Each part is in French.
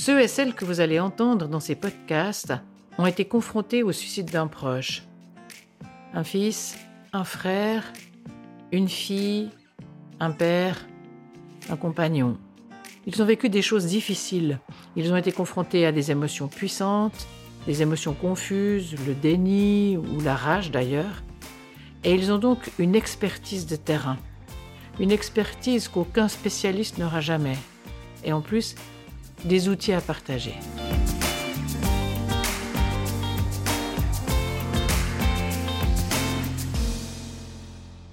Ceux et celles que vous allez entendre dans ces podcasts ont été confrontés au suicide d'un proche. Un fils, un frère, une fille, un père, un compagnon. Ils ont vécu des choses difficiles. Ils ont été confrontés à des émotions puissantes, des émotions confuses, le déni ou la rage d'ailleurs. Et ils ont donc une expertise de terrain. Une expertise qu'aucun spécialiste n'aura jamais. Et en plus, des outils à partager.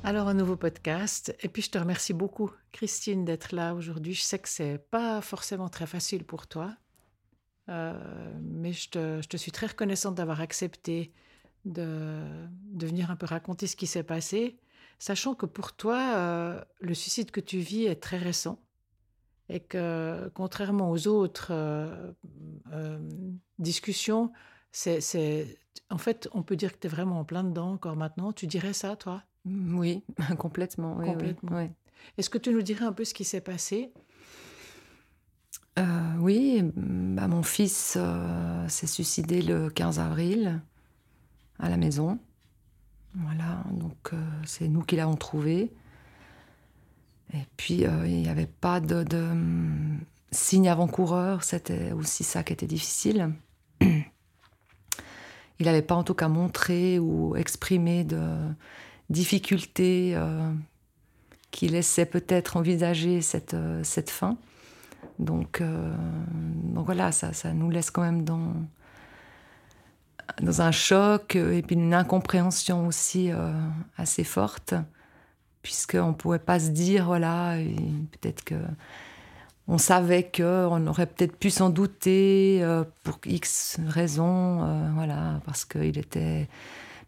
Alors un nouveau podcast et puis je te remercie beaucoup Christine d'être là aujourd'hui. Je sais que c'est pas forcément très facile pour toi, euh, mais je te, suis très reconnaissante d'avoir accepté de, de, venir un peu raconter ce qui s'est passé, sachant que pour toi euh, le suicide que tu vis est très récent et que contrairement aux autres euh, euh, discussions, c'est, en fait, on peut dire que tu es vraiment en plein dedans encore maintenant. Tu dirais ça, toi? Mmh, Oui, complètement. complètement. Est-ce que tu nous dirais un peu ce qui s'est passé? Euh, Oui, bah, mon fils s'est suicidé le 15 avril à la maison. Voilà, donc c'est nous qui l'avons trouvé. Et puis, euh, il n'y avait pas de, de hum, signe avant-coureur, c'était aussi ça qui était difficile. Il n'avait pas en tout cas montré ou exprimé de difficultés euh, qui laissaient peut-être envisager cette, euh, cette fin. Donc, voilà, ça, ça nous laisse quand même dans, dans un choc et puis une incompréhension aussi assez forte puisqu'on ne pouvait pas se dire, voilà, peut-être que on savait qu'on aurait peut-être pu s'en douter euh, pour X raisons, euh, voilà, parce qu'il était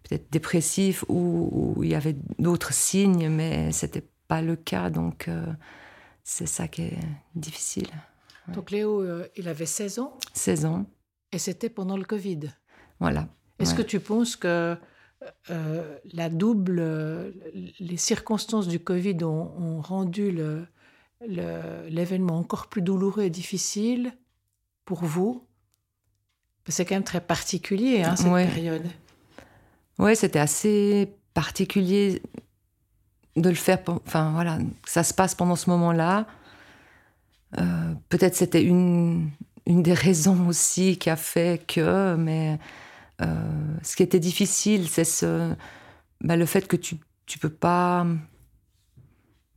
peut-être dépressif ou, il y avait d'autres signes, mais c'était pas le cas, donc euh, c'est ça qui est difficile. Donc Léo, il avait 16 ans 16 ans. Et c'était pendant le Covid Voilà. Est-ce que tu penses que euh, la double, les circonstances du Covid ont, rendu l'événement encore plus douloureux et difficile pour vous. C'est quand même très particulier, hein, cette période. Oui, c'était assez particulier de le faire. Enfin, voilà, ça se passe pendant ce moment-là. Euh, peut-être c'était une, une des raisons aussi qui a fait que, mais euh, ce qui était difficile, c'est ce, bah, le fait que tu ne peux pas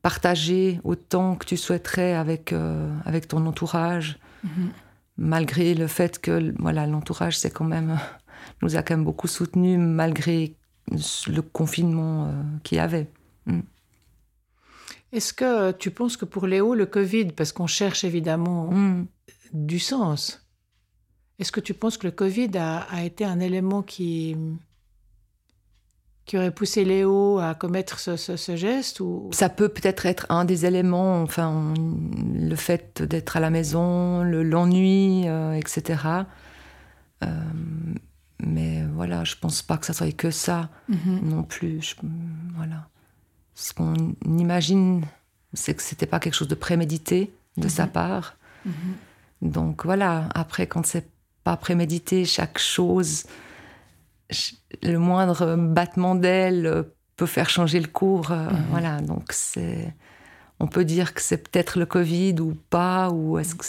partager autant que tu souhaiterais avec, euh, avec ton entourage, mm-hmm. malgré le fait que voilà, l'entourage c'est quand même, nous a quand même beaucoup soutenu malgré le confinement euh, qu'il y avait. Mm. Est-ce que tu penses que pour Léo, le Covid, parce qu'on cherche évidemment mm. du sens, est-ce que tu penses que le Covid a, été un élément qui, qui aurait poussé Léo à commettre ce, geste ou... Ça peut peut-être être un des éléments, enfin, le fait d'être à la maison, l'ennui, euh, etc. Euh, mais voilà, je pense pas que ça soit que ça mm-hmm. non plus. voilà. Ce qu'on imagine, c'est que c'était pas quelque chose de prémédité de sa mm-hmm. part. Mm-hmm. Donc voilà, après, quand c'est pas prémédité, chaque chose, le moindre battement d'aile peut faire changer le cours. Euh, mhm. Voilà, donc c'est. On peut dire que c'est peut-être le Covid ou pas, ou est-ce que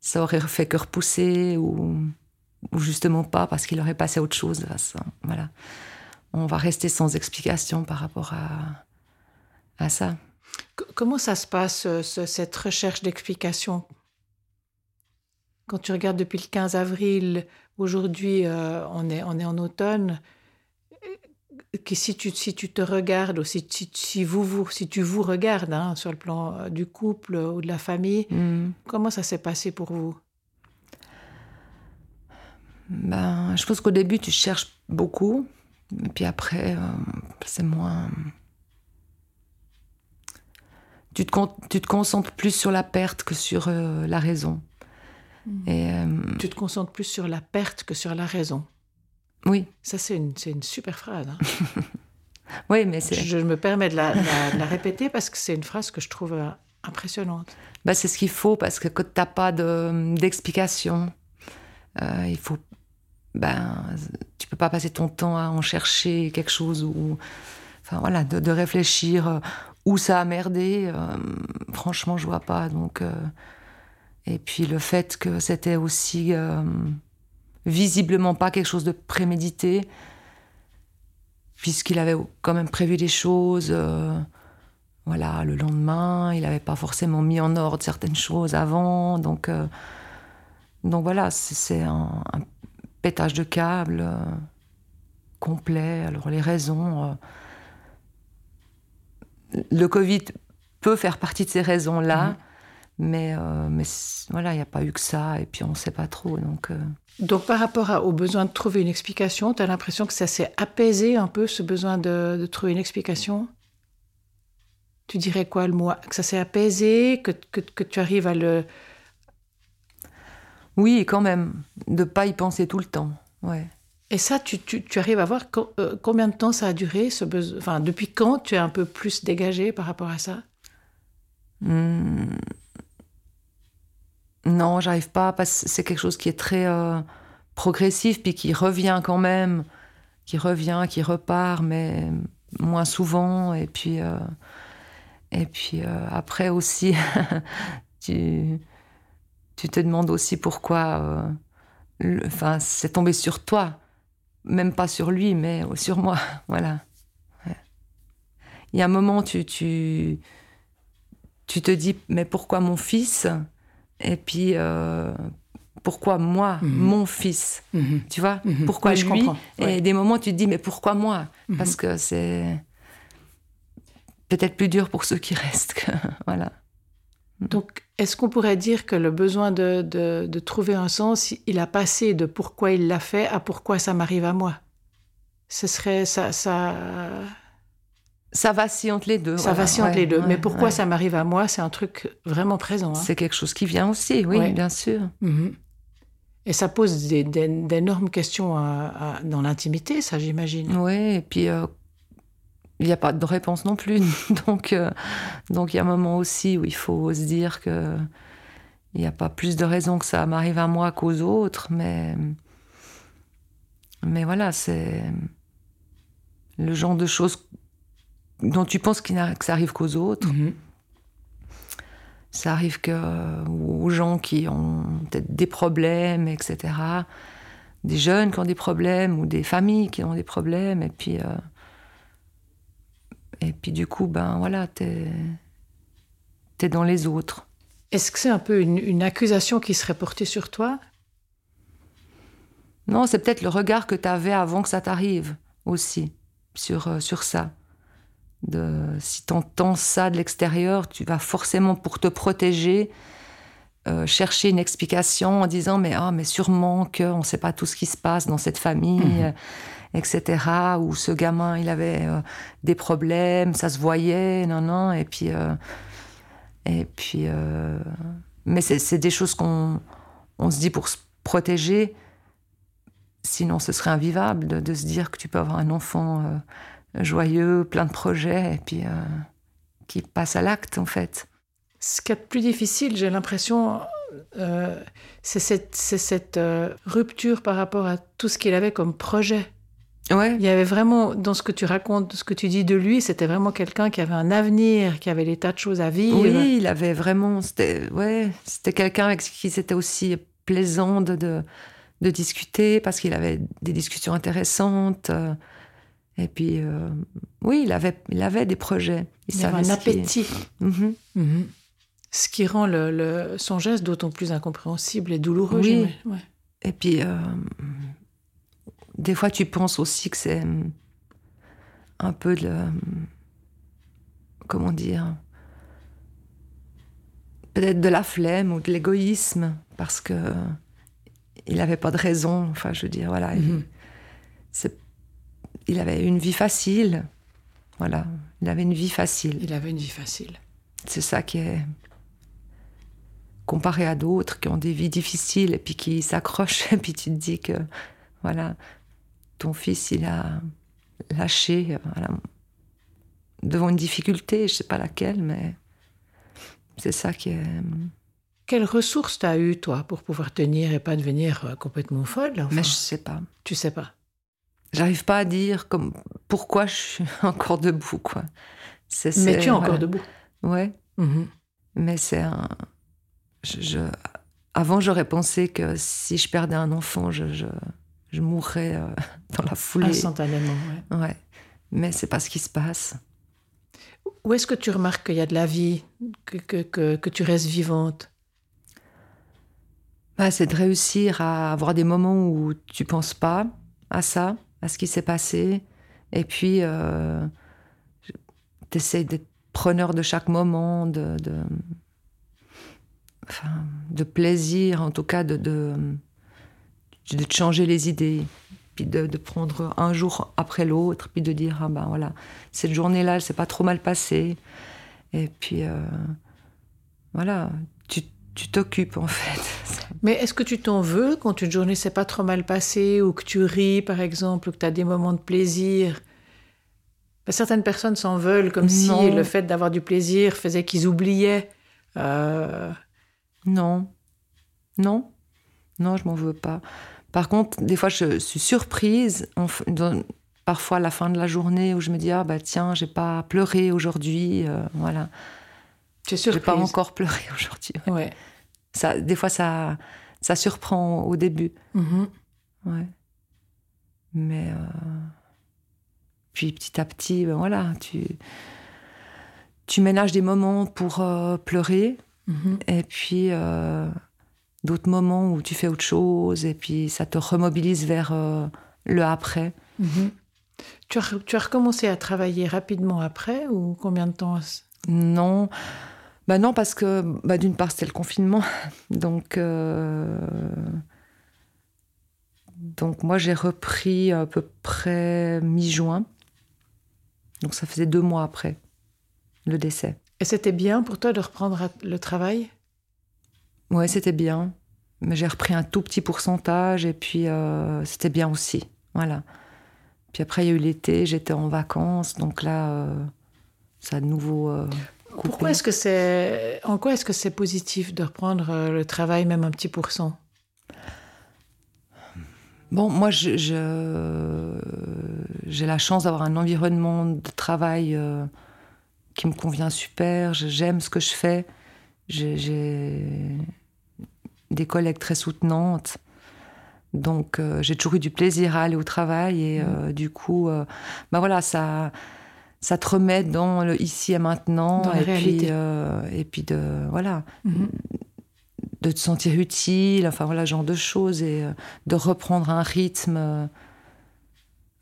ça aurait fait que repousser, ou, ou justement pas, parce qu'il aurait passé à autre chose. Voilà. On va rester sans explication par rapport à, à ça. Comment ça se passe, cette recherche d'explication? Quand tu regardes depuis le 15 avril, aujourd'hui euh, on, est, on est en automne, euh, que si tu, si tu te regardes, ou si, si, vous, vous, si tu vous regardes hein, sur le plan euh, du couple ou de la famille, mm. comment ça s'est passé pour vous? Ben, Je pense qu'au début, tu cherches beaucoup, et puis après, c'est moins... Tu te, tu te concentres plus sur la perte que sur la raison. Mm. Et, euh, tu te concentres plus sur la perte que sur la raison. Oui. Ça, c'est une, une, super phrase. Hein. oui, mais c'est... Je, me permets de la, la, répéter parce que c'est une phrase que je trouve euh, impressionnante. Bah, c'est ce qu'il faut parce que quand tu n'as pas d'explication, euh, il faut. Ben, tu peux pas passer ton temps à en chercher quelque chose ou. Enfin voilà, de, réfléchir euh, où ça a merdé. Euh, franchement, je vois pas. Donc. Et puis le fait que c'était aussi visiblement pas quelque chose de prémédité, puisqu'il avait quand même prévu des choses voilà, le lendemain, il n'avait pas forcément mis en ordre certaines choses avant. Donc, euh, donc voilà, c'est un, pétage de câble euh, complet. Alors les raisons. Euh, le Covid peut faire partie de ces raisons-là. Mhm. Mais, mais voilà, il n'y a pas eu que ça, et puis on ne sait pas trop. Donc, donc par rapport au besoin de trouver une explication, tu as l'impression que ça s'est apaisé un peu, ce besoin de, de trouver une explication? Tu dirais quoi le mot Que ça s'est apaisé, que, que, tu arrives à le... Oui, quand même. De ne pas y penser tout le temps. Ouais. Et ça, tu, tu, tu arrives à voir euh, combien de temps ça a duré ce besoin Enfin, depuis quand tu es un peu plus dégagé par rapport à ça? Hmm. Non, j'arrive pas, parce que c'est quelque chose qui est très euh, progressif, puis qui revient quand même, qui revient, qui repart, mais moins souvent. Et puis, euh, euh, après aussi, tu, te demandes aussi pourquoi enfin, c'est tombé sur toi. Même pas sur lui, mais sur moi. Voilà. Il y a un moment, tu, tu, tu te dis, mais pourquoi mon fils? Et puis, euh, pourquoi moi, mhm. mon fils mhm. Tu vois mhm. Pourquoi lui Et des moments, tu te dis, mais pourquoi moi? Parce que c'est peut-être plus dur pour ceux qui restent. voilà. Donc, est-ce qu'on pourrait dire que le besoin de, de, trouver un sens, il a passé de pourquoi il l'a fait à pourquoi ça m'arrive à moi? Ce serait ça, ça. Ça vacille entre les deux. Ça voilà. vacille entre les deux. Mais pourquoi ça m'arrive à moi, c'est un truc vraiment présent. Hein. C'est quelque chose qui vient aussi, oui, bien sûr. Mhm. Et ça pose d'énormes questions dans l'intimité, ça, j'imagine. Oui, et puis euh, il n'y a pas de réponse non plus. donc, euh, donc il y a un moment aussi où il faut se dire que il n'y a pas plus de raisons que ça m'arrive à moi qu'aux autres, mais mais voilà, c'est le genre de choses dont tu penses que ça arrive qu'aux autres. Mm-hmm. Ça arrive que aux gens qui ont peut-être des problèmes, etc. Des jeunes qui ont des problèmes ou des familles qui ont des problèmes, et puis euh, et puis du coup, ben voilà, t'es es dans les autres. Est-ce que c'est un peu une, accusation qui serait portée sur toi? Non, c'est peut-être le regard que tu avais avant que ça t'arrive aussi sur, euh, sur ça. De, si tu entends ça de l'extérieur, tu vas forcément, pour te protéger, euh, chercher une explication en disant mais, ah, mais sûrement qu'on ne sait pas tout ce qui se passe dans cette famille. Mmh etc. Où ce gamin, il avait euh, des problèmes, ça se voyait, non, non, et puis, euh, et puis, euh, mais c'est des choses qu'on on se dit pour se protéger. Sinon, ce serait invivable de, se dire que tu peux avoir un enfant joyeux, plein de projets, et puis qui passe à l'acte, en fait. Ce qui est plus difficile, j'ai l'impression, c'est cette, cette rupture par rapport à tout ce qu'il avait comme projet. Ouais. Il y avait vraiment, dans ce que tu racontes, ce que tu dis de lui, c'était vraiment quelqu'un qui avait un avenir, qui avait des tas de choses à vivre. Oui, il avait vraiment, c'était, ouais, c'était quelqu'un avec qui c'était aussi plaisant de, de, discuter parce qu'il avait des discussions intéressantes. Et puis, euh, oui, il avait, il avait des projets. Il, avait un appétit. Mhm. Mhm. Ce qui rend le, son geste d'autant plus incompréhensible et douloureux. Oui. Ouais. Et puis, euh, des fois, tu penses aussi que c'est hum, un peu de. Hum, comment dire Peut-être de la flemme ou de l'égoïsme, parce que il n'avait pas de raison. Enfin, je veux dire, voilà. il. Il avait une vie facile. Voilà. Il avait une vie facile. Il avait une vie facile. C'est ça qui est comparé à d'autres qui ont des vies difficiles et puis qui s'accrochent et puis tu te dis que voilà ton fils, il a lâché devant une difficulté, je sais pas laquelle, mais c'est ça qui est. Quelles ressources t'as eu toi pour pouvoir tenir et pas devenir euh, complètement folle enfin, Mais je sais pas. Tu sais pas? J'arrive pas à dire comme pourquoi je suis encore debout quoi. Mais tu es encore debout. Ouais. Mhm. Mais c'est un. Je, Avant, j'aurais pensé que si je perdais un enfant, je, je, je mourrais euh, dans la foulée. Instantanément, ouais. ouais. Mais c'est pas ce qui se passe. Où est-ce que tu remarques qu'il y a de la vie, que, que, que, que tu restes vivante? Bah, C'est de réussir à avoir des moments où tu penses pas à ça, à ce qui s'est passé. Et puis, euh, tu essaies d'être preneur de chaque moment, de, de, plaisir, en tout cas, de, de, changer les idées puis de, de, prendre un jour après l'autre, puis de dire ah ben voilà cette journée-là, elle s'est pas trop mal passée, et puis euh, voilà, tu t'occupes en fait. Mais est-ce que tu t'en veux quand une journée s'est pas trop mal passée, ou que tu ris par exemple, ou que tu as des moments de plaisir? Ben, Certaines personnes s'en veulent, comme si le fait d'avoir du plaisir faisait qu'ils oubliaient. Euh... Non, non, non, je m'en veux pas. Par contre, des fois, je suis surprise, parfois à la fin de la journée, où je me dis ah bah tiens, j'ai pas pleuré aujourd'hui, euh, voilà. Tu. J'ai pas encore pleuré aujourd'hui. Ouais. Ça, des fois, ça, ça surprend au début. Mm-hmm. Ouais. Mais euh, puis petit à petit, ben voilà, tu tu ménages des moments pour euh, pleurer, mm-hmm. et puis d'autres moments où tu fais autre chose et puis ça te remobilise vers euh, le après. Mhm. Tu, as, tu, as, recommencé à travailler rapidement après ou combien de temps Non. Bah non, parce que bah d'une part c'était le confinement. Donc, euh, Donc moi j'ai repris à peu près mi-juin. Donc ça faisait deux mois après le décès. Et c'était bien pour toi de reprendre le travail? Ouais, c'était bien. Mais j'ai repris un tout petit pourcentage et puis euh, c'était bien aussi. Voilà. Puis après, il y a eu l'été, j'étais en vacances, donc là, euh, ça a de nouveau. Euh, Pourquoi est-ce que c'est. En quoi est-ce que c'est positif de reprendre le travail, même un petit pourcent Bon, moi, j'ai je, la chance d'avoir un environnement de travail qui me convient super. J'aime ce que je fais. J'ai des collègues très soutenantes. Donc euh, j'ai toujours eu du plaisir à aller au travail et euh, mmh. du coup, euh, bah voilà, ça, ça te remet dans le ici et maintenant et puis et puis de voilà. Mmh. de te sentir utile, enfin voilà, genre de choses, et de reprendre un rythme,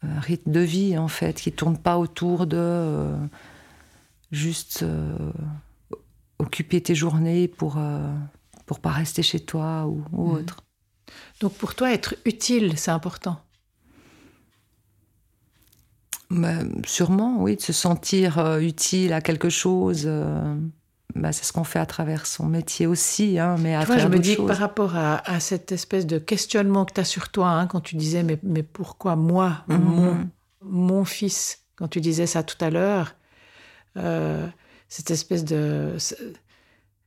un rythme de vie en fait, qui tourne pas autour de juste occuper tes journées pour pour pas rester chez toi ou, ou mhm. autre. Donc pour toi, être utile, c'est important bah, Sûrement, oui, de se sentir euh, utile à quelque chose. Euh, bah, c'est ce qu'on fait à travers son métier aussi, hein, mais à travers Je me dis que par rapport à, cette espèce de questionnement que tu as sur toi, hein, quand tu disais mais, mais pourquoi moi, mhm. mon, mon, fils, quand tu disais ça tout à l'heure, euh, cette espèce de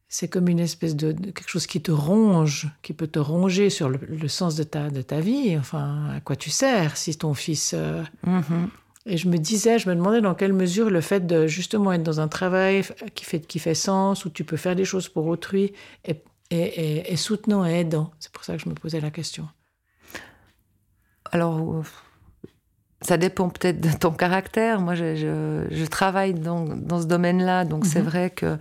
c'est comme une espèce de, quelque chose qui te ronge, qui peut te ronger sur le, sens de ta, de ta vie. Enfin, à quoi tu sers si ton fils. Mm-hmm. Et je me disais, je me demandais dans quelle mesure le fait de justement être dans un travail qui fait, qui fait sens, où tu peux faire des choses pour autrui, est, est, soutenant et aidant. C'est pour ça que je me posais la question. Alors, euh, ça dépend peut-être de ton caractère. Moi, je, je, travaille dans, dans ce domaine-là, donc c'est mm-hmm. vrai que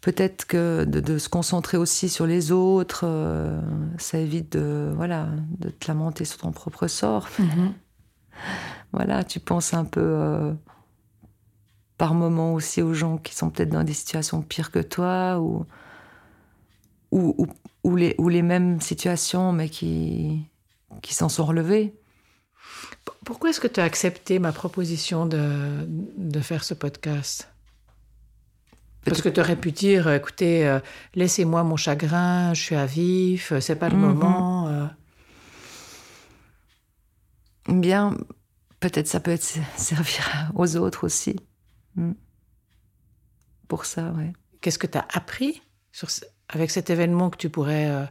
peut-être que de, se concentrer aussi sur les autres, euh, ça évite de, voilà, de te lamenter sur ton propre sort. Mhm. Voilà, tu penses un peu euh, par moment aussi aux gens qui sont peut-être dans des situations pires que toi ou, ou, ou, les, ou les mêmes situations mais qui, qui s'en sont relevés. Pourquoi est-ce que tu as accepté ma proposition de, de faire ce podcast? Parce que tu aurais pu dire, écoutez, euh, laissez-moi mon chagrin, je suis à vif, c'est pas le mhm. moment. Euh. Bien, peut-être ça peut être servir aux autres aussi. Hmm. Pour ça, ouais. qu'est-ce que tu as appris sur, avec cet événement que tu pourrais, euh,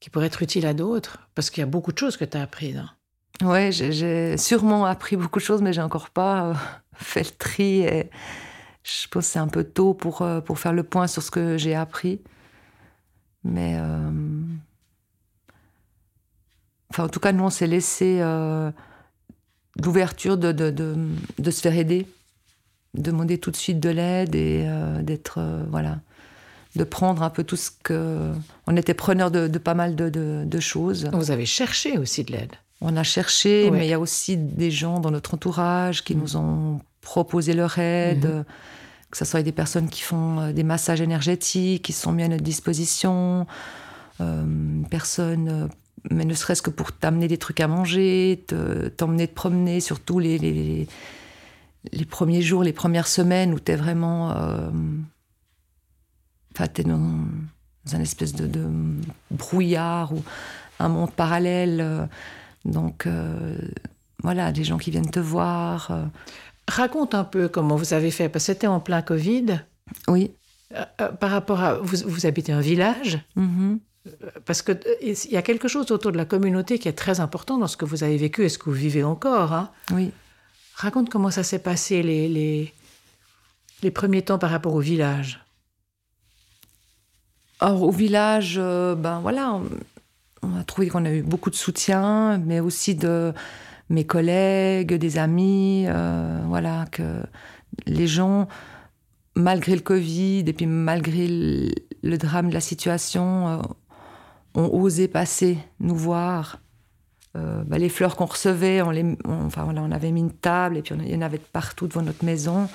qui pourrait être utile à d'autres? Parce qu'il y a beaucoup de choses que tu as apprises. Hein. Oui, j'ai sûrement appris beaucoup de choses, mais j'ai encore pas euh, fait le tri. Et je pense que c'est un peu tôt pour, euh, pour faire le point sur ce que j'ai appris. Mais. Enfin, en tout cas, nous, on s'est laissé l'ouverture de, de, de, de, se faire aider, demander tout de suite de l'aide et d'être. voilà de prendre un peu tout ce que. On était preneur de, pas mal de, choses. Vous avez cherché aussi de l'aide. On a cherché, mais il y a aussi des gens dans notre entourage qui nous ont proposé leur aide. Mhm. Que ce soit des personnes qui font euh, des massages énergétiques, qui sont mis à notre disposition. Euh, personnes, euh, mais ne serait-ce que pour t'amener des trucs à manger, t'emmener te, promener, surtout les, les, les, premiers jours, les premières semaines où tu es vraiment. Euh, Enfin, t'es dans, un espèce de, brouillard ou un monde parallèle. Euh, donc, euh, voilà, des gens qui viennent te voir. Raconte un peu comment vous avez fait, parce que c'était en plein Covid. Oui. par rapport à. Vous, vous habitez un village mm-hmm. Parce qu'il y a quelque chose autour de la communauté qui est très important dans ce que vous avez vécu et ce que vous vivez encore. Hein. Oui. Raconte comment ça s'est passé les, les, les premiers temps par rapport au village. Or, au village, euh, ben voilà, on, a trouvé qu'on a eu beaucoup de soutien, mais aussi de mes collègues, des amis, euh, voilà, que les gens, malgré le Covid et puis malgré le, drame de la situation, euh, ont osé passer nous voir. Ben, les fleurs qu'on recevait, on, les, enfin, voilà, on avait mis une table et puis il y en avait partout devant notre maison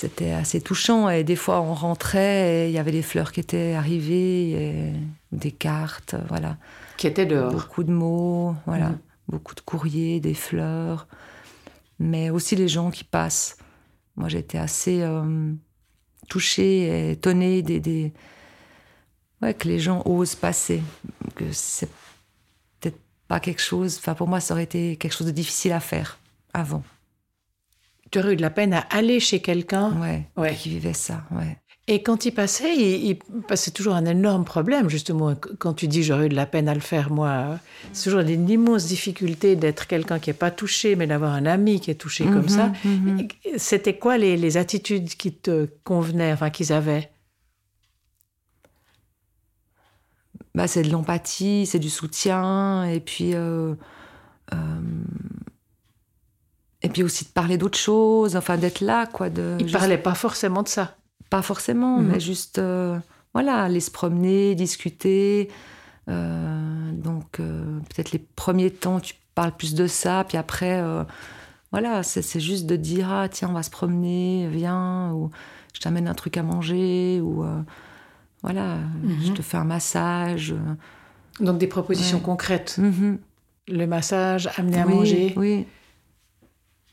c'était assez touchant. Et des fois, on rentrait et il y avait des fleurs qui étaient arrivées, et des cartes, voilà. Qui étaient dehors. Beaucoup de mots, voilà. Mhm. Beaucoup de courriers, des fleurs. Mais aussi les gens qui passent. Moi, j'étais assez euh, touchée et étonnée des, des... Ouais, que les gens osent passer. Que c'est peut-être pas quelque chose. Enfin, pour moi, ça aurait été quelque chose de difficile à faire avant tu aurais eu de la peine à aller chez quelqu'un ouais, qui vivait ça. Ouais. Et quand il passait, il, passait toujours un énorme problème, justement. Quand tu dis j'aurais eu de la peine à le faire, moi, c'est toujours une immense difficulté d'être quelqu'un qui n'est pas touché, mais d'avoir un ami qui est touché comme mhm, ça. Mhm. C'était quoi les, attitudes qui te convenaient, enfin, qu'ils avaient? Bah, C'est de l'empathie, c'est du soutien, et puis. Euh, euh, et puis aussi de parler d'autres choses, enfin d'être là, quoi. De, Il ne parlait pas forcément de ça. Pas forcément, mhm. mais juste, euh, voilà, aller se promener, discuter. Donc, peut-être les premiers temps, tu parles plus de ça, puis après, voilà, c'est juste de dire, ah, tiens, on va se promener, viens, ou je t'amène un truc à manger, ou voilà, mhm. je te fais un massage. Donc, des propositions concrètes. Mhm. Le massage, amener à manger. Oui.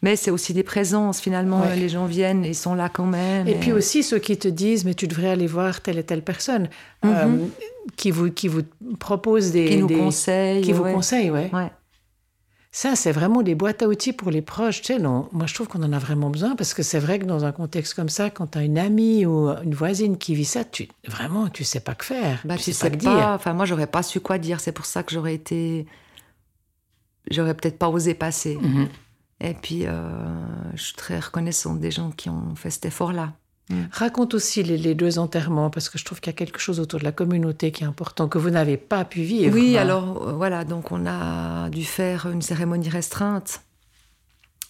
Mais c'est aussi des présences, finalement. Les gens viennent, ils sont là quand même. Et, puis aussi ceux qui te disent, mais tu devrais aller voir telle et telle personne, mhm. euh, qui, vous, qui vous propose des... Qui nous des, conseillent. Qui vous conseillent, ouais. Ça, c'est vraiment des boîtes à outils pour les proches. Tu sais, non, moi, je trouve qu'on en a vraiment besoin parce que c'est vrai que dans un contexte comme ça, quand tu as une amie ou une voisine qui vit ça, tu, vraiment, tu sais pas que faire. Bah, tu, sais, pas, dire. Enfin, moi, j'aurais pas su quoi dire. C'est pour ça que j'aurais été. J'aurais peut-être pas osé passer. Mhm. Et puis, euh, je suis très reconnaissante des gens qui ont fait cet effort-là. Mm. Raconte aussi les, deux enterrements, parce que je trouve qu'il y a quelque chose autour de la communauté qui est important, que vous n'avez pas pu vivre. Oui, alors euh, voilà, donc on a dû faire une cérémonie restreinte.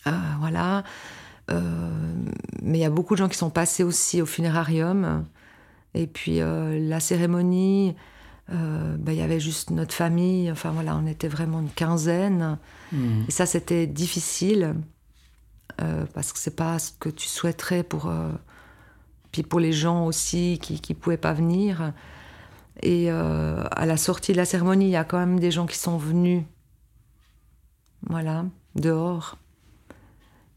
Euh, voilà. mais il y a beaucoup de gens qui sont passés aussi au funérarium. Et puis la cérémonie, euh, ben, il y avait juste notre famille. Enfin voilà, on était vraiment une quinzaine. Hmm. Et ça, c'était difficile euh, parce que c'est pas ce que tu souhaiterais pour. Euh, puis pour les gens aussi qui ne pouvaient pas venir. Et à la sortie de la cérémonie, il y a quand même des gens qui sont venus. Voilà, dehors.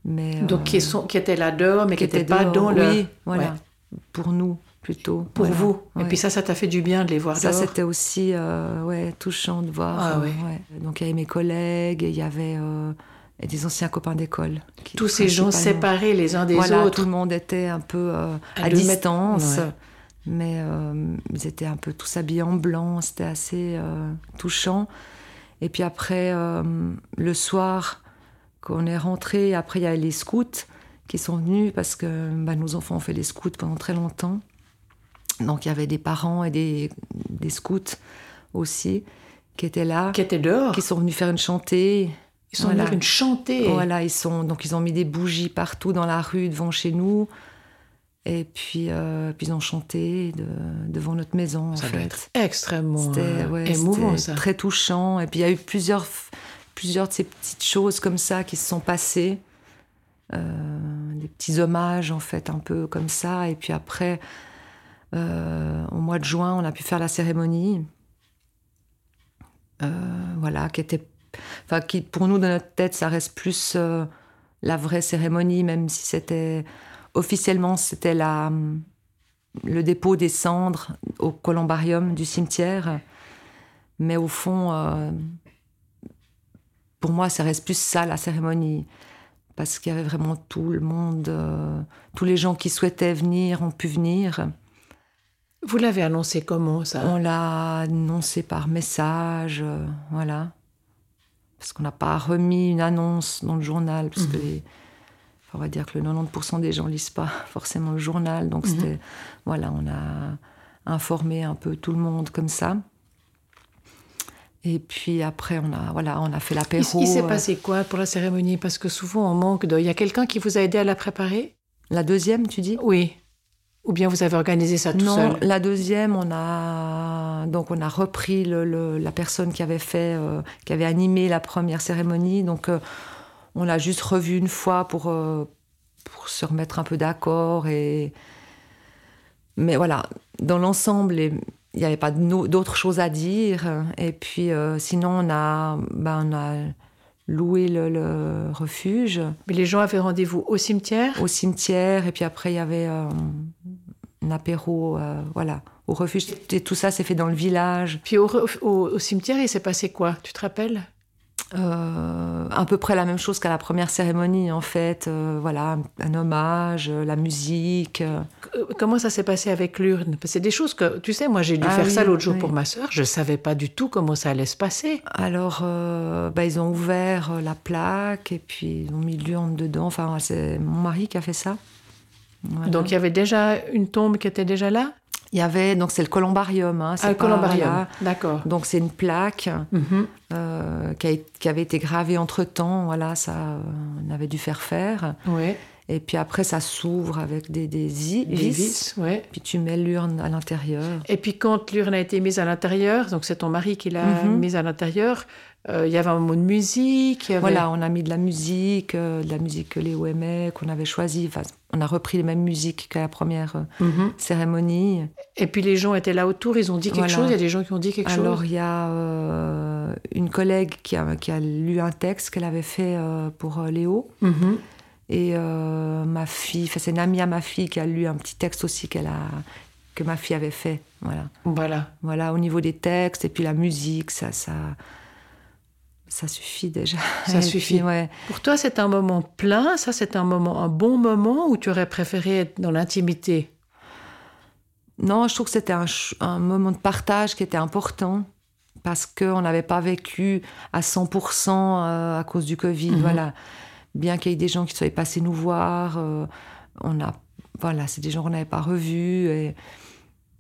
Mais, Donc qui, sont, qui étaient là dehors, mais qui n'étaient pas dans le. Oui, voilà. Pour nous plutôt. Pour vous. Et puis ça, ça t'a fait du bien de les voir Ça, c'était aussi euh, ouais, touchant de voir. Ah, euh, Donc il y avait mes collègues, il y avait, euh, et des anciens copains d'école. Tous ces gens séparés les uns des voilà, autres. Tout le monde était un peu à, distance, mais ils étaient un peu tous habillés en blanc. C'était assez touchant. Et puis après, le soir, quand on est rentré, après il y a les scouts qui sont venus parce que bah, nos enfants ont fait les scouts pendant très longtemps. Donc il y avait des parents et des, des scouts aussi qui étaient là. Qui étaient dehors Qui sont venus faire une chantée. Ils sont venus une chantée Voilà, ils sont, donc ils ont mis des bougies partout dans la rue devant chez nous. Et puis, euh, puis ils ont chanté devant notre maison. Ça en fait. être extrêmement euh, émouvant, ça. Très touchant. Et puis il y a eu plusieurs, plusieurs de ces petites choses comme ça qui se sont passées. Euh, des petits hommages, en fait, un peu comme ça. Et puis après, euh, au mois de juin, on a pu faire la cérémonie. Voilà, qui était. Enfin, qui, pour nous, dans notre tête, ça reste plus la vraie cérémonie, même si c'était. Officiellement, c'était la, le dépôt des cendres au columbarium du cimetière. Mais au fond, pour moi, ça reste plus ça, la cérémonie parce qu'il y avait vraiment tout le monde, euh, tous les gens qui souhaitaient venir ont pu venir. Vous l'avez annoncé comment ça? On l'a annoncé par message, euh, voilà. Parce qu'on n'a pas remis une annonce dans le journal, parce que mhm. on va dire que le 90% des gens lisent pas forcément le journal, donc mhm. c'était, voilà, on a informé un peu tout le monde comme ça. Et puis après, on a, voilà, on a fait l'apéro. Il, s'est euh. passé quoi pour la cérémonie? Parce que souvent, on manque de. Il y a quelqu'un qui vous a aidé à la préparer? La deuxième, tu dis? Oui. Ou bien vous avez organisé ça tout seul Non, la deuxième, on a donc on a repris le, la personne qui avait fait, euh, qui avait animé la première cérémonie. Donc euh, on l'a juste revu une fois pour pour se remettre un peu d'accord et mais voilà, dans l'ensemble, il n'y avait pas d'autres choses à dire. Et puis, euh, sinon, on a, ben, on a loué le, refuge. Mais les gens avaient rendez-vous au cimetière? Au cimetière. Et puis après, il y avait euh, apéro, euh, voilà, au refuge. Et tout ça s'est fait dans le village. Puis au, au cimetière, il s'est passé quoi? Tu te rappelles? Euh, à peu près la même chose qu'à la première cérémonie, en fait. Euh, voilà, un hommage, euh, la musique. Comment ça s'est passé avec l'urne? C'est des choses que, tu sais, moi j'ai dû ah faire ça l'autre jour pour ma sœur. Je ne savais pas du tout comment ça allait se passer. Alors, bah, ils ont ouvert la plaque et puis ils ont mis l'urne dedans. Enfin, c'est mon mari qui a fait ça. Donc il y avait déjà une tombe qui était déjà là? Il y avait, donc c'est le columbarium. Hein, ah, le columbarium, d'accord. Donc c'est une plaque mhm. euh, qui, avait été gravée entre temps. Voilà, ça, on avait dû faire faire. Ouais. Et puis après, ça s'ouvre avec des, des, vis. ouais. Puis tu mets l'urne à l'intérieur. Et puis quand l'urne a été mise à l'intérieur, donc c'est ton mari qui l'a mhm. mise à l'intérieur, euh, il y avait un mot de musique. Voilà, on a mis de la musique, euh, de la musique que Léo aimait, qu'on avait choisi. Enfin, on a repris les mêmes musiques qu'à la première euh, mhm. cérémonie. Et puis les gens étaient là autour, ils ont dit quelque chose. Il y a des gens qui ont dit quelque chose. Alors il y a une collègue qui a, qui a, lu un texte qu'elle avait fait pour Léo. Mhm. Et ma fille, c'est une amie à ma fille qui a lu un petit texte aussi qu'elle a que ma fille avait fait. Voilà. Voilà. Voilà, au niveau des textes et puis la musique, ça, ça, ça suffit déjà. Ça suffit. ouais. Pour toi, c'est un moment plein, ça c'est un moment, un bon moment où tu aurais préféré être dans l'intimité? Non, je trouve que c'était un, moment de partage qui était important parce qu'on n'avait pas vécu à 100% euh, à cause du Covid. Mhm. Voilà. Bien qu'il y ait des gens qui soient passés nous voir, euh, on a, voilà, c'est des gens qu'on n'avait pas revus. Et,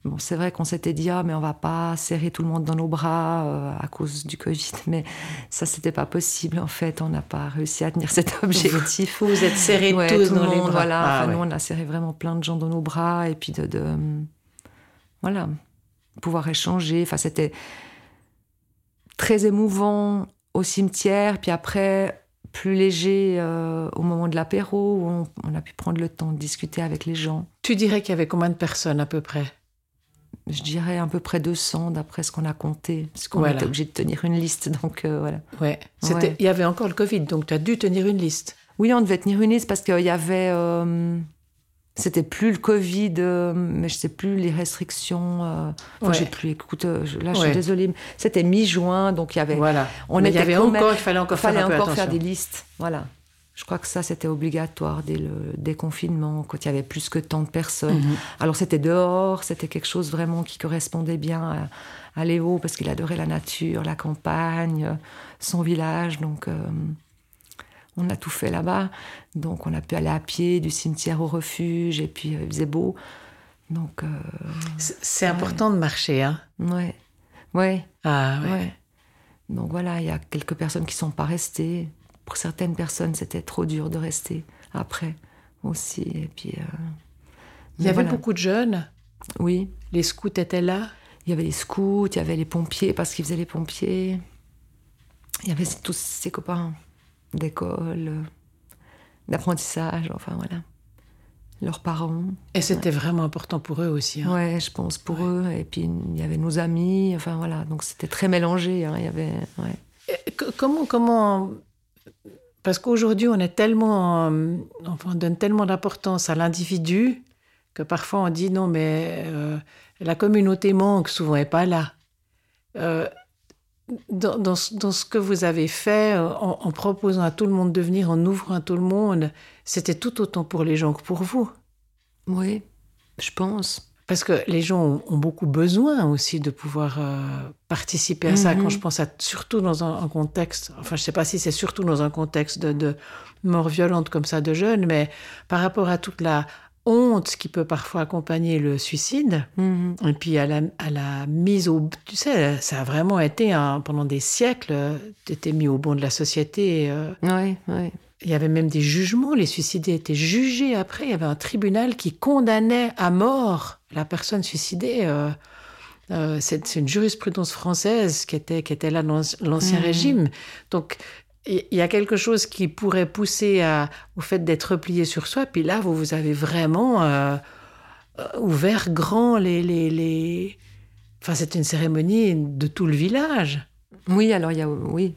Bon, c'est vrai qu'on s'était dit, ah, mais on va pas serrer tout le monde dans nos bras euh, à cause du Covid, mais ça, c'était pas possible, en fait. On n'a pas réussi à tenir cet objectif. Vous vous êtes serrés tous dans les bras. Voilà, ah, nous, on a serré vraiment plein de gens dans nos bras, et puis de, de voilà, pouvoir échanger. Enfin, c'était très émouvant au cimetière, puis après, plus léger euh, au moment de l'apéro, où on, on a pu prendre le temps de discuter avec les gens. Tu dirais qu'il y avait combien de personnes à peu près? Je dirais à peu près 200 d'après ce qu'on a compté, parce qu'on était obligé de tenir une liste. Donc euh, voilà. Ouais. Il y avait encore le Covid, donc tu as dû tenir une liste. Oui, on devait tenir une liste parce qu'il y avait. Euh, c'était plus le Covid, euh, mais je sais plus les restrictions. euh, enfin, Ouais. j'ai plus. Écoute, euh, je- là, je suis désolée. mais C'était mi-juin, donc il y avait. Voilà. On Mais il y était avait encore, même- il fallait encore il fallait faire un peu encore faire des listes. Voilà. Je crois que ça, c'était obligatoire dès le déconfinement, quand il y avait plus que tant de personnes. Mhm. Alors, c'était dehors, c'était quelque chose vraiment qui correspondait bien à, à Léo, parce qu'il adorait la nature, la campagne, son village. Donc, euh, on a tout fait là-bas. Donc, on a pu aller à pied du cimetière au refuge, et puis euh, il faisait beau. Donc, euh, C'est important de marcher, hein. ouais. Ouais. Ah ouais. Ouais. Donc voilà, il y a quelques personnes qui sont pas restées. Pour certaines personnes, c'était trop dur de rester après aussi. Et puis. euh, Il y avait voilà. beaucoup de jeunes. Oui. Les scouts étaient là. Il y avait les scouts, il y avait les pompiers parce qu'ils faisaient les pompiers. Il y avait tous ses copains d'école, euh, d'apprentissage, enfin voilà. Leurs parents. Et c'était vraiment important pour eux aussi. hein. Ouais, je pense pour eux. Et puis il y avait nos amis, enfin voilà. Donc c'était très mélangé. hein, Il y avait. Ouais. Et co- Comment, comment Parce qu'aujourd'hui, on est tellement, euh, enfin, on donne tellement d'importance à l'individu que parfois on dit non, mais euh, la communauté manque, souvent n'est pas là. Euh, dans, dans ce, dans ce que vous avez fait, euh, en, en proposant à tout le monde de venir, en ouvrant à tout le monde, c'était tout autant pour les gens que pour vous. Oui, je pense. Parce que les gens ont, ont beaucoup besoin aussi de pouvoir euh, participer à ça. Mhm. Quand je pense à surtout dans un, un contexte, enfin je sais pas si c'est surtout dans un contexte de, de mort violente comme ça de jeunes, mais par rapport à toute la honte qui peut parfois accompagner le suicide, Mhm. et puis à la, à la mise au... Tu sais, ça a vraiment été, un- pendant des siècles, tu étais mis au bon de la société. euh, Oui, oui. il y avait même des jugements, les suicidés étaient jugés après. Il y avait un tribunal qui condamnait à mort la personne suicidée. euh, euh, c'est c'est une jurisprudence française qui était, qui était là dans l'Ancien Mhm. Régime. Donc, il y a quelque chose qui pourrait pousser à, au fait d'être replié sur soi. Puis là, vous, vous avez vraiment euh, euh, ouvert grand les, les, les... Enfin, c'est une cérémonie de tout le village. Oui, alors il y a. Oui.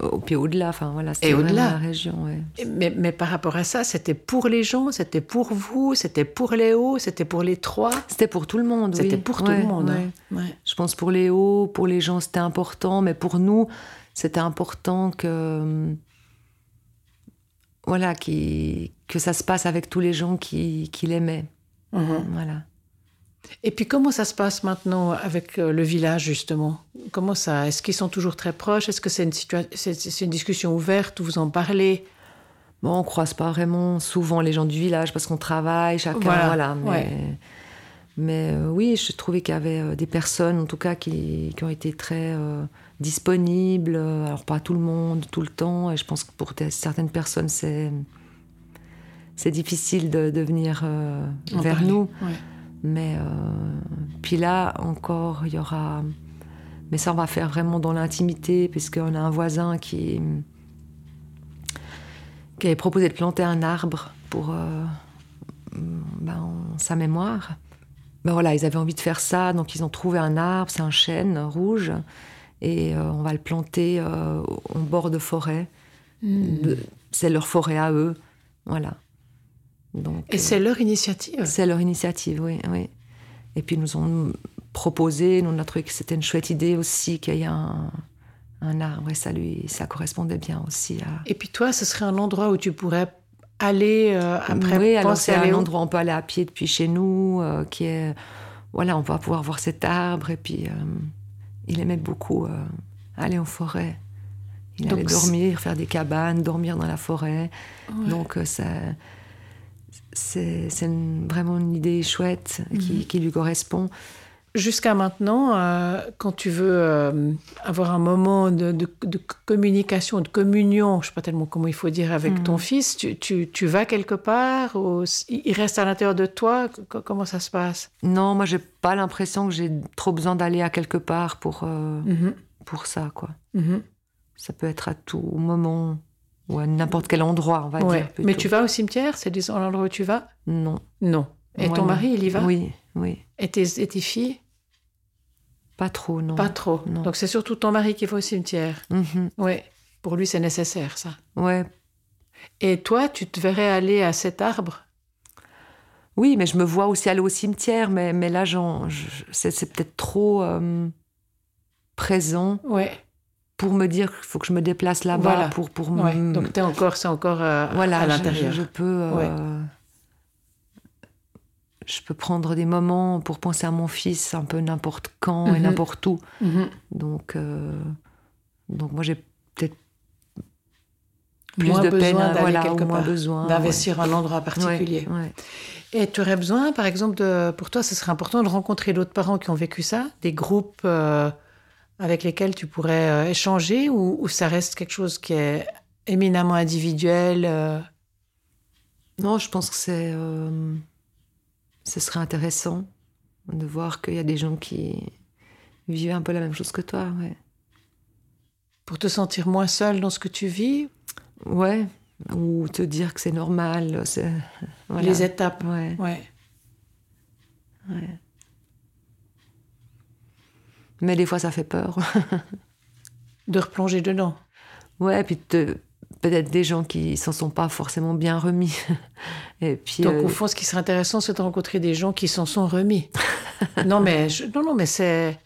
Au pied au-delà, enfin voilà. c'était Et vraiment au-delà. La région, ouais. Mais, mais par rapport à ça, c'était pour les gens, c'était pour vous, c'était pour Léo, c'était pour les trois? C'était pour tout le monde, oui. C'était pour tout le monde. ouais. hein. Je pense pour Léo, pour les gens, c'était important, mais pour nous, c'était important que. Voilà, qui, que ça se passe avec tous les gens qui, qui l'aimaient. Mhm. Voilà. Et puis comment ça se passe maintenant avec euh, le village justement? Comment ça Est-ce qu'ils sont toujours très proches? Est-ce que c'est une, c'est- c'est une discussion ouverte? Où vous en parlez? Bon, on croise pas vraiment souvent les gens du village parce qu'on travaille, chacun, Voilà, voilà. mais ouais. Mais, euh, oui, je trouvais qu'il y avait euh, des personnes, en tout cas, qui, qui ont été très euh, disponibles. Alors, pas tout le monde, tout le temps. Et je pense que pour certaines personnes, c'est c'est difficile de, de venir euh, en vers parler. nous. Ouais. Mais puis là encore, il y aura. Mais ça, on va faire vraiment dans l'intimité, puisqu'on a un voisin qui qui avait proposé de planter un arbre pour ben, en sa mémoire. Ben voilà, ils avaient envie de faire ça, donc ils ont trouvé un arbre, c'est un chêne rouge, et euh, on va le planter euh, au bord de forêt. Hmm. C'est leur forêt à eux, voilà. Donc, Et euh, c'est leur initiative c'est leur initiative, oui, oui. Et puis ils nous ont proposé, nous on a trouvé que c'était une chouette idée aussi qu'il y ait un, un arbre et ça lui, ça correspondait bien aussi à. Et puis toi, ce serait un endroit où tu pourrais aller euh, après oui, alors c'est à un endroit où on peut aller à pied depuis chez nous, euh, qui est, voilà, on va pouvoir voir cet arbre et puis euh, il aimait beaucoup euh, aller en forêt. Il Donc, allait dormir, faire des cabanes, dormir dans la forêt. Ouais. Donc ça, c'est vraiment une idée chouette qui, Mhm. qui lui correspond. Jusqu'à maintenant, euh, quand tu veux euh, avoir un moment de, de- de communication, de communion, je ne sais pas tellement comment il faut dire, avec Mhm. ton fils, tu, tu- tu vas quelque part ou il reste à l'intérieur de toi? Comment ça se passe? Non, moi j'ai pas l'impression que j'ai trop besoin d'aller à quelque part pour, euh, Mhm, pour ça quoi. mhm. Ça peut être à tout moment ou à n'importe quel endroit, on va Ouais. dire. Mais tu vas au cimetière? C'est des- l'endroit où tu vas? Non. Non. Et ton mari, il y va? Oui, oui. et, tes, et tes filles? Pas trop, non. Pas trop. non. Donc c'est surtout ton mari qui va au cimetière. Mhm. Oui. Pour lui, c'est nécessaire, ça. Ouais. Et toi, tu te verrais aller à cet arbre? Oui, mais je me vois aussi aller au cimetière, mais, mais là, c'est peut-être trop euh, présent Ouais. pour me dire qu'il faut que je me déplace là-bas Voilà. pour, pour ouais. Donc encore, c'est encore euh, voilà, à l'intérieur. Je, je peux, euh, je peux prendre des moments pour penser à mon fils un peu n'importe quand et Mhm. n'importe où. Mhm. Donc, euh, donc moi j'ai peut-être plus Moins de besoin peine, à- d'aller voilà, quelque moins part, besoin d'investir un endroit ouais. particulier. Ouais, ouais. Et tu aurais besoin, par exemple, de, pour toi, ce serait important de rencontrer d'autres parents qui ont vécu ça, des groupes euh, avec lesquels tu pourrais euh, échanger, ou, ou ça reste quelque chose qui est éminemment individuel euh, Non, je pense que c'est, ce serait intéressant de voir qu'il y a des gens qui vivent un peu la même chose que toi. Ouais. pour te sentir moins seul dans ce que tu vis, Ouais, ou te dire que c'est normal. voilà. les étapes. Ouais, Ouais. ouais. Mais des fois, ça fait peur. De replonger dedans. ouais, puis te- peut-être des gens qui s'en sont pas forcément bien remis. Et puis, Donc, euh, au fond, ce qui serait intéressant, c'est de rencontrer des gens qui s'en sont remis. non, mais je- non, non, mais c'est.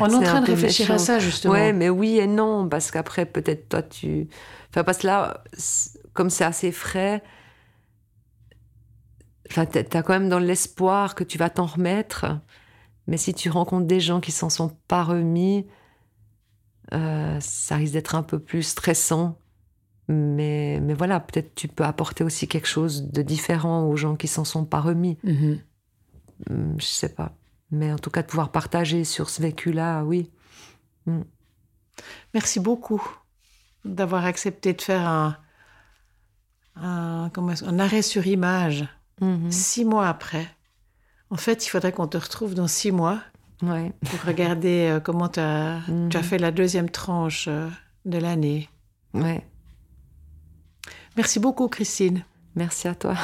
On est en train de réfléchir à ça, justement. Ouais, mais oui et non, parce qu'après, peut-être toi, tu. Enfin, parce que là, comme c'est assez frais, enfin, t'as quand même dans l'espoir que tu vas t'en remettre. Mais si tu rencontres des gens qui s'en sont pas remis, euh, ça risque d'être un peu plus stressant. Mais, mais voilà, peut-être tu peux apporter aussi quelque chose de différent aux gens qui s'en sont pas remis. Mhm. Hum, Je sais pas. Mais en tout cas, de pouvoir partager sur ce vécu-là, oui. Merci beaucoup d'avoir accepté de faire un, un, un arrêt sur image Mhm. six mois après. En fait, il faudrait qu'on te retrouve dans six mois Ouais. pour regarder euh, comment Mhm. tu as fait la deuxième tranche euh, de l'année. Ouais. Merci beaucoup, Christine. Merci à toi.